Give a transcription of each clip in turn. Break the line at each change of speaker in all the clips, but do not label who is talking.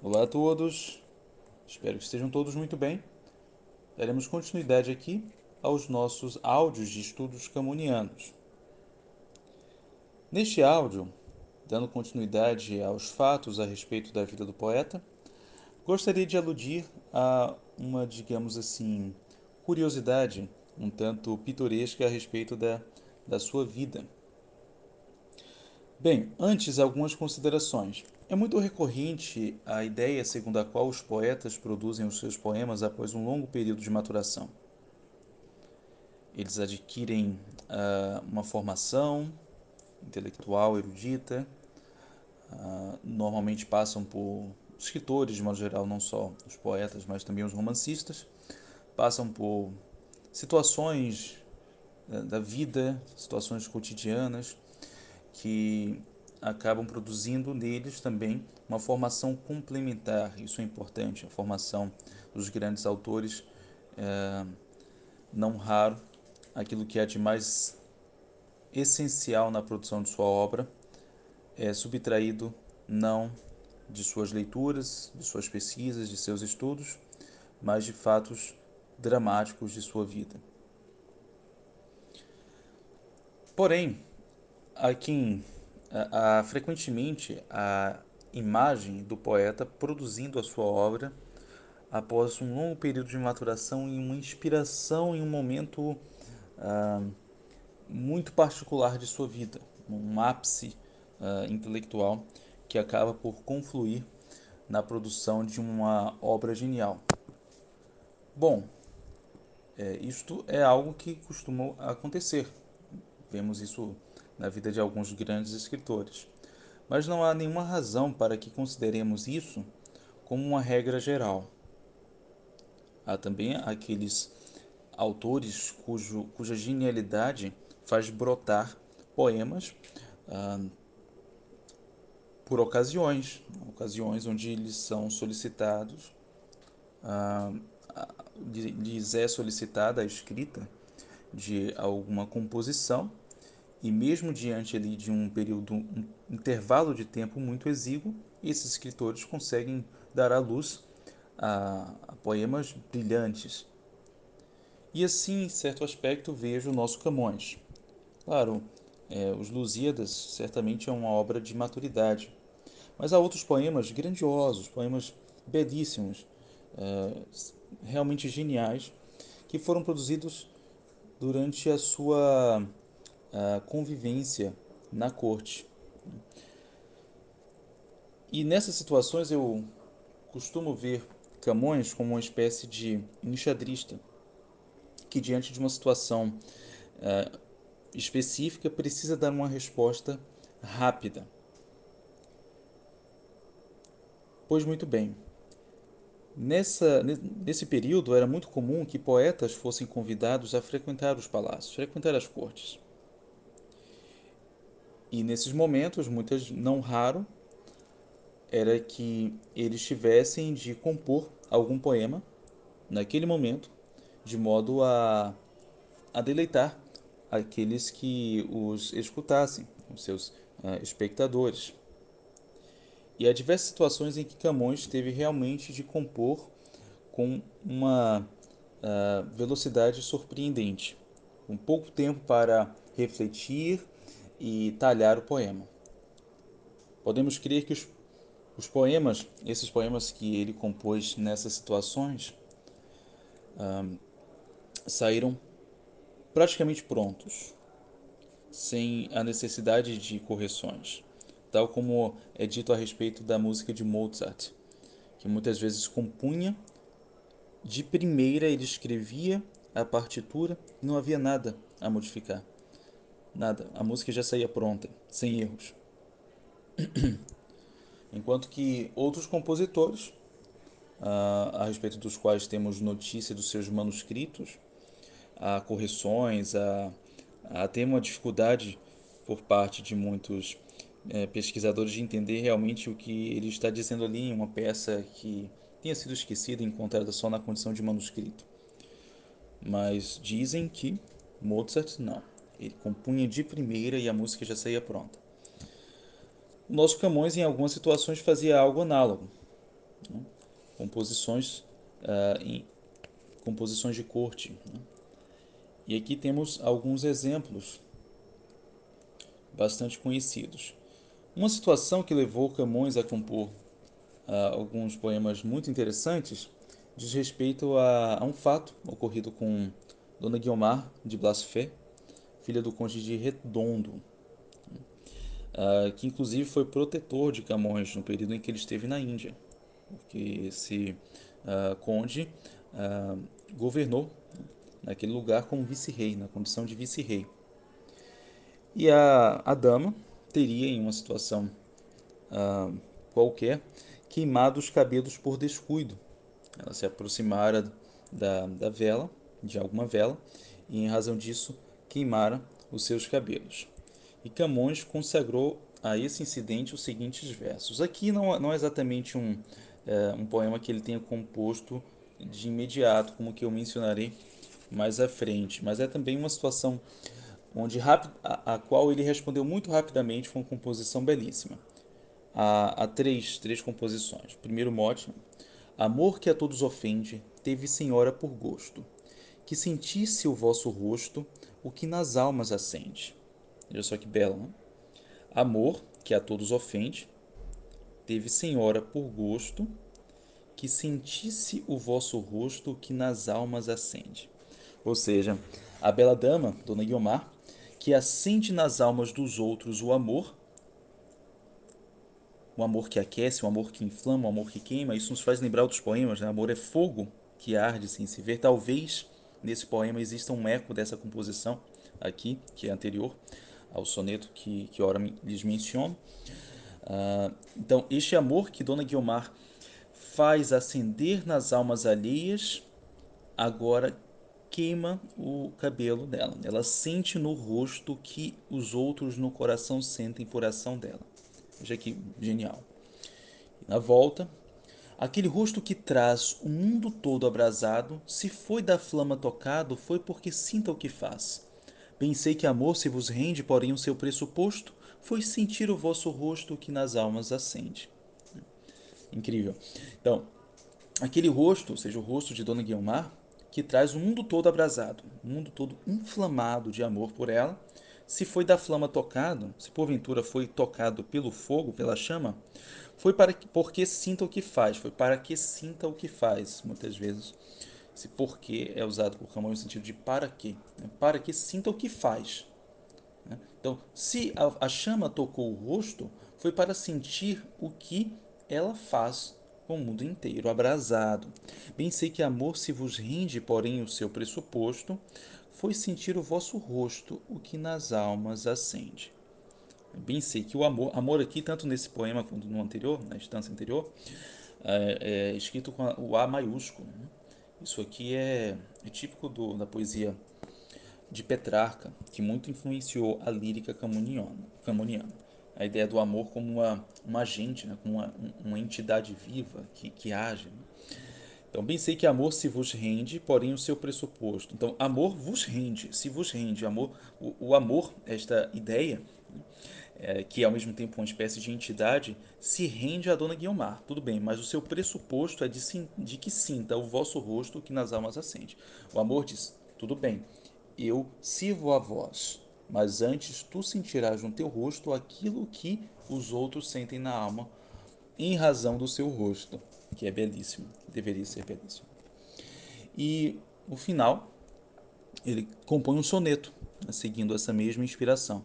Olá a todos, espero que estejam todos muito bem. Daremos continuidade aqui aos nossos áudios de estudos camunianos. Neste áudio, dando continuidade aos fatos a respeito da vida do poeta, gostaria de aludir a uma, digamos assim, curiosidade um tanto pitoresca a respeito da, da sua vida. Bem, antes algumas considerações. É muito recorrente a ideia segundo a qual os poetas produzem os seus poemas após um longo período de maturação. Eles adquirem uh, uma formação intelectual erudita, uh, normalmente passam por escritores, de modo geral, não só os poetas, mas também os romancistas, passam por situações uh, da vida, situações cotidianas que acabam produzindo neles também uma formação complementar. Isso é importante, a formação dos grandes autores, é, não raro, aquilo que é de mais essencial na produção de sua obra é subtraído não de suas leituras, de suas pesquisas, de seus estudos, mas de fatos dramáticos de sua vida. Porém, quem a, a, frequentemente a imagem do poeta produzindo a sua obra após um longo período de maturação e uma inspiração em um momento ah, muito particular de sua vida, um ápice ah, intelectual que acaba por confluir na produção de uma obra genial. Bom, é, isto é algo que costuma acontecer. Vemos isso na vida de alguns grandes escritores. Mas não há nenhuma razão para que consideremos isso como uma regra geral. Há também aqueles autores cujo, cuja genialidade faz brotar poemas ah, por ocasiões, ocasiões onde eles são solicitados, ah, lhes é solicitada a escrita de alguma composição e mesmo diante ali de um período, um intervalo de tempo muito exíguo, esses escritores conseguem dar à luz a, a poemas brilhantes. E assim, em certo aspecto, vejo o nosso Camões. Claro, é, os Lusíadas certamente é uma obra de maturidade, mas há outros poemas grandiosos, poemas belíssimos, é, realmente geniais, que foram produzidos durante a sua a convivência na corte. E nessas situações eu costumo ver Camões como uma espécie de enxadrista que, diante de uma situação uh, específica, precisa dar uma resposta rápida. Pois muito bem. Nessa, nesse período era muito comum que poetas fossem convidados a frequentar os palácios, frequentar as cortes. E nesses momentos, muitas não raro, era que eles tivessem de compor algum poema naquele momento, de modo a, a deleitar aqueles que os escutassem, os seus uh, espectadores. E há diversas situações em que Camões teve realmente de compor com uma uh, velocidade surpreendente, com pouco tempo para refletir e talhar o poema. Podemos crer que os, os poemas, esses poemas que ele compôs nessas situações, saíram praticamente prontos, sem a necessidade de correções, tal como é dito a respeito da música de Mozart, que muitas vezes compunha de primeira ele escrevia a partitura e não havia nada a modificar. Nada, a música já saía pronta, sem erros. Enquanto que outros compositores, uh, a respeito dos quais temos notícia dos seus manuscritos, há correções, há, há até uma dificuldade por parte de muitos é, pesquisadores de entender realmente o que ele está dizendo ali em uma peça que tenha sido esquecida e encontrada só na condição de manuscrito. Mas dizem que Mozart não. Ele compunha de primeira e a música já saía pronta. O nosso Camões, em algumas situações, fazia algo análogo. né? composições uh, em composições de corte. Né? E aqui temos alguns exemplos bastante conhecidos. Uma situação que levou Camões a compor uh, alguns poemas muito interessantes diz respeito a, a, um fato ocorrido com Dona Guiomar de Blasfé, filha do conde de Redondo, uh, que inclusive foi protetor de Camões no período em que ele esteve na Índia, porque esse uh, conde governou naquele lugar como vice-rei, na condição de vice-rei. E a, a dama teria, em uma situação qualquer, queimado os cabelos por descuido. Ela se aproximara da, da vela, de alguma vela, e em razão disso queimara os seus cabelos. E Camões consagrou a esse incidente os seguintes versos. Aqui não, não é exatamente um, é, um poema que ele tenha composto de imediato, como que eu mencionarei mais à frente, mas é também uma situação onde a, a, qual ele respondeu muito rapidamente com uma composição belíssima. Há três, três composições. Primeiro mote, amor que a todos ofende, teve senhora por gosto, que sentisse o vosso rosto o que nas almas acende. Olha só que belo, né? Amor que a todos ofende, teve senhora por gosto, que sentisse o vosso rosto que nas almas acende. Ou seja, a bela dama, Dona Guiomar, que acende nas almas dos outros o amor, o amor que aquece, o amor que inflama, o amor que queima, isso nos faz lembrar outros poemas, né? Amor é fogo que arde sem se ver. Talvez nesse poema exista um eco dessa composição aqui, que é anterior ao soneto que, que ora lhes menciono. Uh, então, este amor que Dona Guiomar faz acender nas almas alheias, agora queima o cabelo dela. Ela sente no rosto que os outros no coração sentem por ação dela. Veja que genial. na volta, aquele rosto que traz o mundo todo abrasado, se foi da flama tocado, foi porque sinta o que faz. Bem sei que amor se vos rende, porém o seu pressuposto foi sentir o vosso rosto que nas almas acende. Incrível. Então, aquele rosto, ou seja, o rosto de Dona Guiomar, que traz o mundo todo abrasado, o mundo todo inflamado de amor por ela. Se foi da flama tocado, se porventura foi tocado pelo fogo, pela chama, foi para que, porque sinta o que faz, foi para que sinta o que faz, muitas vezes. Esse porquê é usado por Camões no sentido de para que, né? para que sinta o que faz. Né? Então, se a, a chama tocou o rosto, foi para sentir o que ela faz com o mundo inteiro abrasado. Bem sei que amor se vos rende, porém o seu pressuposto foi sentir o vosso rosto, o que nas almas acende. Bem sei que o amor, amor aqui, tanto nesse poema quanto no anterior, na instância anterior, é, é escrito com o A maiúsculo. Né? Isso aqui é, é típico do, da poesia de Petrarca, que muito influenciou a lírica camoniana. a ideia do amor como uma, uma agente, né? como uma, uma entidade viva que, que age. Né? Então, bem sei que amor se vos rende, porém o seu pressuposto. Então, amor vos rende, se vos rende. Amor, o, o amor, esta ideia, né? É, que é ao mesmo tempo uma espécie de entidade, se rende à dona Guiomar. Tudo bem, mas o seu pressuposto é de, de que sinta o vosso rosto que nas almas acende. O amor diz: tudo bem, eu sirvo a vós mas antes tu sentirás no teu rosto aquilo que os outros sentem na alma, em razão do seu rosto, que é belíssimo, deveria ser belíssimo. E no final, ele compõe um soneto, né, seguindo essa mesma inspiração.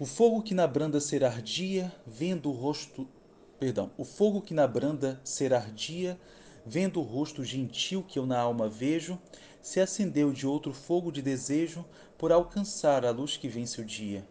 O fogo que na branda ser ardia, vendo o rosto, perdão, o fogo que na branda ser ardia, vendo o rosto gentil que eu na alma vejo, se acendeu de outro fogo de desejo por alcançar a luz que vence o dia.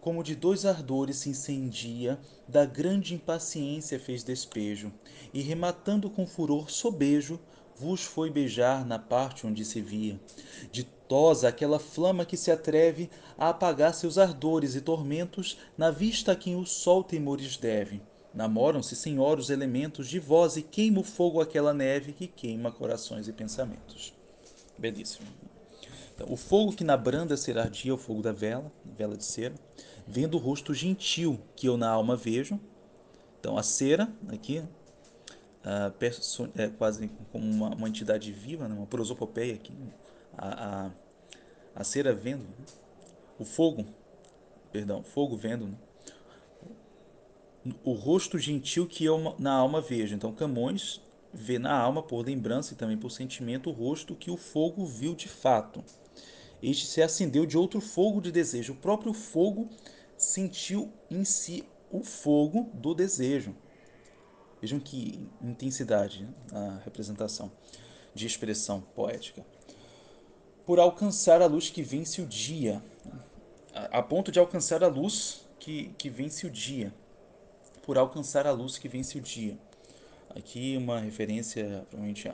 Como de dois ardores se incendia, da grande impaciência fez despejo, e rematando com furor sobejo, vos foi beijar na parte onde se via. Ditosa aquela flama que se atreve a apagar seus ardores e tormentos na vista a quem o sol temores deve. Namoram-se, senhor, os elementos de voz e queima o fogo aquela neve que queima corações e pensamentos. Belíssimo. Então, o fogo que na branda ser ardia, o fogo da vela, vela de cera, vendo o rosto gentil que eu na alma vejo. Então, a cera, aqui, uh, é, quase como uma, uma, entidade viva, né? uma prosopopeia aqui, a, a, a cera vendo, né? o fogo, perdão, fogo vendo, né? o rosto gentil que eu na alma vejo. Então Camões vê na alma por lembrança e também por sentimento o rosto que o fogo viu de fato. Este se acendeu de outro fogo de desejo. O próprio fogo sentiu em si o fogo do desejo. Vejam que intensidade a representação de expressão poética. Por alcançar a luz que vence o dia, a, ponto de alcançar a luz que, que vence o dia. Por alcançar a luz que vence o dia. Aqui uma referência, provavelmente,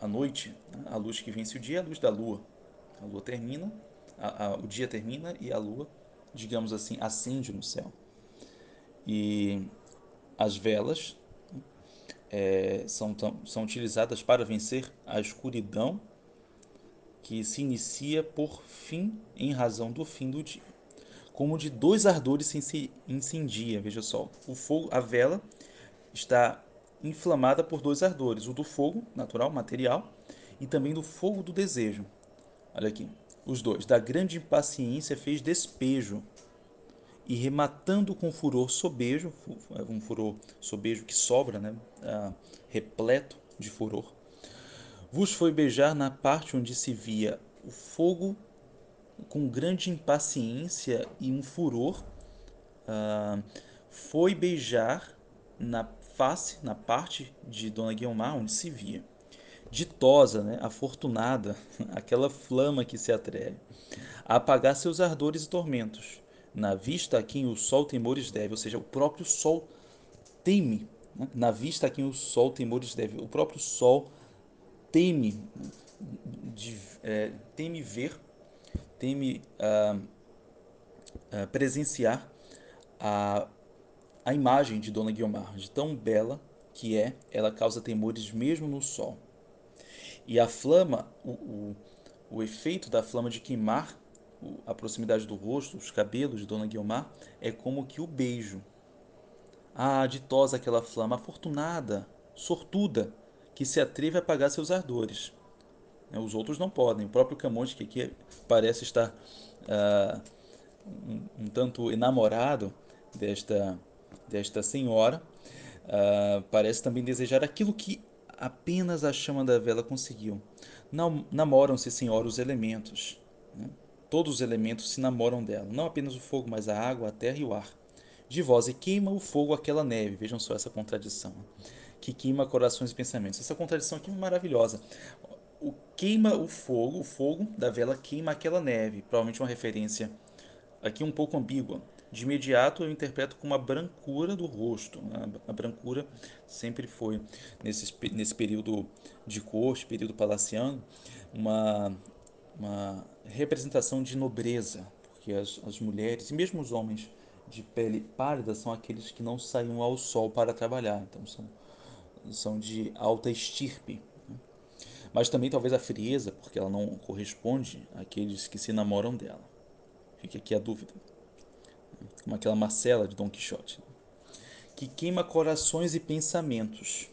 à noite, né? a luz que vence o dia é a luz da lua. A lua termina, a, a, o dia termina e a lua, digamos assim, acende no céu. E as velas é, são, são utilizadas para vencer a escuridão que se inicia por fim em razão do fim do dia. Como de dois ardores se incendia, veja só, o fogo, a vela está inflamada por dois ardores, o do fogo natural, material, e também do fogo do desejo. Olha aqui, os dois. Da grande impaciência fez despejo, e rematando com furor sobejo, um furor sobejo que sobra, né, ah, repleto de furor, vos foi beijar na parte onde se via o fogo com grande impaciência e um furor, ah, foi beijar na face, na parte de Dona Guiomar, onde se via. Ditosa, né, afortunada, aquela flama que se atreve a apagar seus ardores e tormentos na vista a quem o sol temores deve, ou seja, o próprio sol teme, né? na vista a quem o sol temores deve, o próprio sol teme, de, é, teme ver, teme uh, uh, presenciar a, a imagem de Dona Guiomar, de tão bela que é, ela causa temores mesmo no sol. E a flama, o, o, o efeito da flama de queimar a proximidade do rosto, os cabelos de Dona Guiomar, é como que o beijo. Ah, ditosa aquela flama, afortunada, sortuda, que se atreve a apagar seus ardores. Né, os outros não podem. O próprio Camões, que aqui parece estar ah, um, um, tanto enamorado desta, desta senhora, ah, parece também desejar aquilo que apenas a chama da vela conseguiu. Namoram-se, senhora, os elementos. Né? Todos os elementos se namoram dela, não apenas o fogo, mas a água, a terra e o ar. De vós e queima o fogo aquela neve. Vejam só essa contradição. Que queima corações e pensamentos. Essa contradição aqui é maravilhosa. O queima o fogo, o fogo da vela queima aquela neve. Provavelmente uma referência aqui um pouco ambígua. De imediato eu interpreto como a brancura do rosto. A brancura sempre foi, nesse, nesse período de corte, período palaciano, uma, uma representação de nobreza, porque as, as mulheres e mesmo os homens de pele pálida são aqueles que não saíam ao sol para trabalhar, então são, são de alta estirpe. Né? Mas também talvez a frieza, porque ela não corresponde àqueles que se namoram dela. Fica aqui a dúvida. Como aquela Marcela de Dom Quixote, né? que queima corações e pensamentos.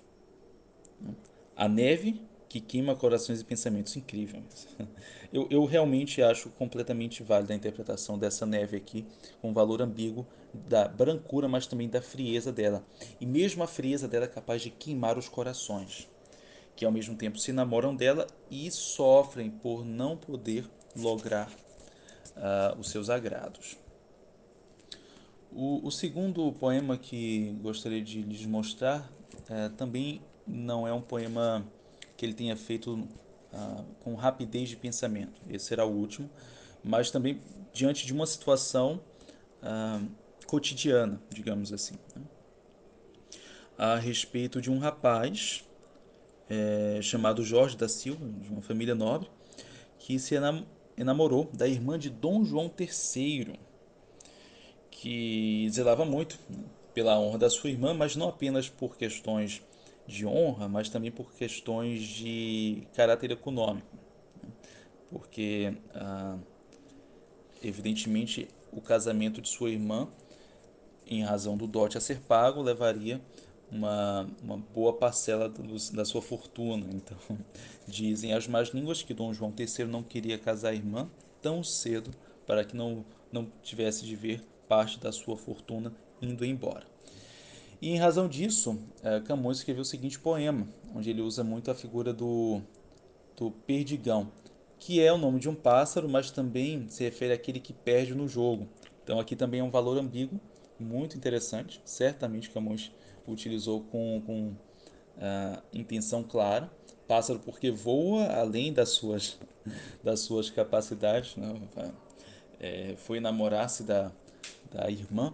A neve que queima corações e pensamentos. Incrível. Eu, eu realmente acho completamente válida a interpretação dessa neve aqui, com valor ambíguo da brancura, mas também da frieza dela. E mesmo a frieza dela é capaz de queimar os corações, que ao mesmo tempo se namoram dela e sofrem por não poder lograr uh, os seus agrados. O, o, segundo poema que gostaria de lhes mostrar uh, também não é um poema que ele tenha feito ah, com rapidez de pensamento. Esse será o último, mas também diante de uma situação ah, cotidiana, digamos assim, né? a respeito de um rapaz é, chamado Jorge da Silva, de uma família nobre, que se enamorou da irmã de Dom João III, que zelava muito pela honra da sua irmã, mas não apenas por questões de honra, mas também por questões de caráter econômico. Né? Porque, ah, evidentemente, o casamento de sua irmã, em razão do dote a ser pago, levaria uma, uma boa parcela do, da sua fortuna. Então, dizem as más línguas que Dom João III não queria casar a irmã tão cedo para que não, não tivesse de ver parte da sua fortuna indo embora. E em razão disso, é, Camões escreveu o seguinte poema, onde ele usa muito a figura do, do perdigão, que é o nome de um pássaro, mas também se refere àquele que perde no jogo. Então aqui também é um valor ambíguo, muito interessante, certamente Camões utilizou com, com uh, intenção clara. Pássaro porque voa além das suas, das suas capacidades, né? é, foi enamorar-se da, da irmã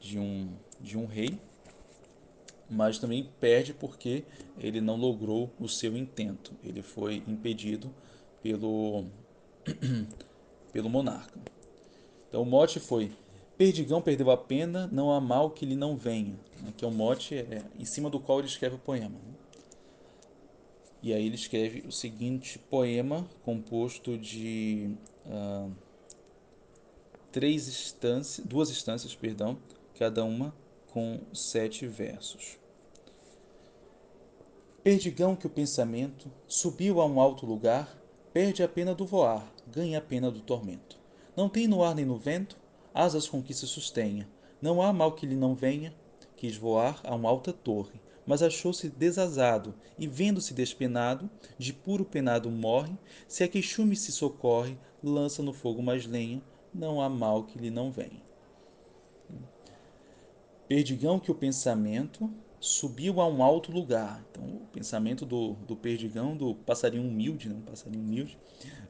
de um, de um rei, mas também perde porque ele não logrou o seu intento. Ele foi impedido pelo, pelo monarca. Então o mote foi: Perdigão perdeu a pena, não há mal que lhe não venha. Que é o mote é, em cima do qual ele escreve o poema. E aí ele escreve o seguinte poema composto de uh, três instâncias, duas instâncias, perdão, cada uma com sete versos. Perdigão que o pensamento subiu a um alto lugar, perde a pena do voar, ganha a pena do tormento. Não tem no ar nem no vento asas com que se sustenha. Não há mal que lhe não venha. Quis voar a uma alta torre, mas achou-se desazado e, vendo-se despenado, de puro penado morre. Se a queixume se socorre, lança no fogo mais lenha. Não há mal que lhe não venha. Perdigão que o pensamento subiu a um alto lugar. Então, o pensamento do, do perdigão, do passarinho humilde, né? passarinho humilde,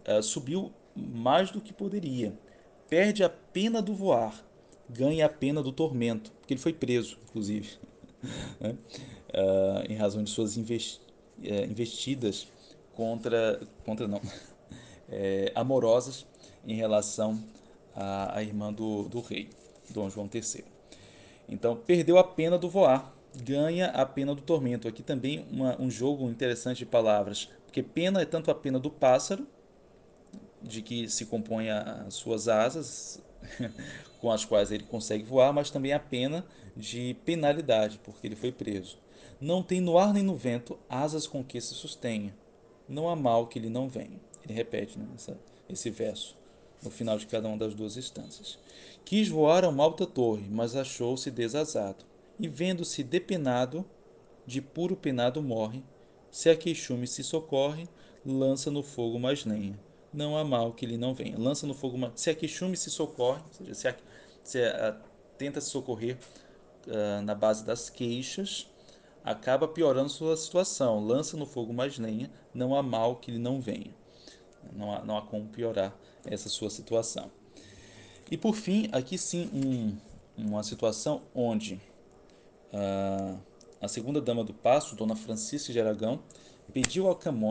uh, subiu mais do que poderia. Perde a pena do voar, ganha a pena do tormento, porque ele foi preso, inclusive, uh, em razão de suas uh, investidas contra, contra não, é, amorosas em relação à, à irmã do, do rei, Dom João III. Então, perdeu a pena do voar, ganha a pena do tormento. Aqui também uma, um jogo interessante de palavras, porque pena é tanto a pena do pássaro, de que se compõe as suas asas, com as quais ele consegue voar, mas também a pena de penalidade, porque ele foi preso. Não tem no ar nem no vento asas com que se sustenha. Não há mal que lhe não venha. Ele repete né, essa, esse verso no final de cada uma das duas instâncias. Quis voar a uma alta torre, mas achou-se desazado e vendo-se depenado, de puro penado morre. Se a queixume se socorre, lança no fogo mais lenha. Não há mal que lhe não venha. Lança no fogo mais... Se a queixume se socorre, ou seja, se, a, se a, tenta se socorrer uh, na base das queixas, acaba piorando sua situação. Lança no fogo mais lenha, não há mal que lhe não venha. Não há, não há como piorar essa sua situação. E por fim, aqui sim, um, uma situação onde a, a segunda dama do passo, Dona Francisca de Aragão, pediu ao Camões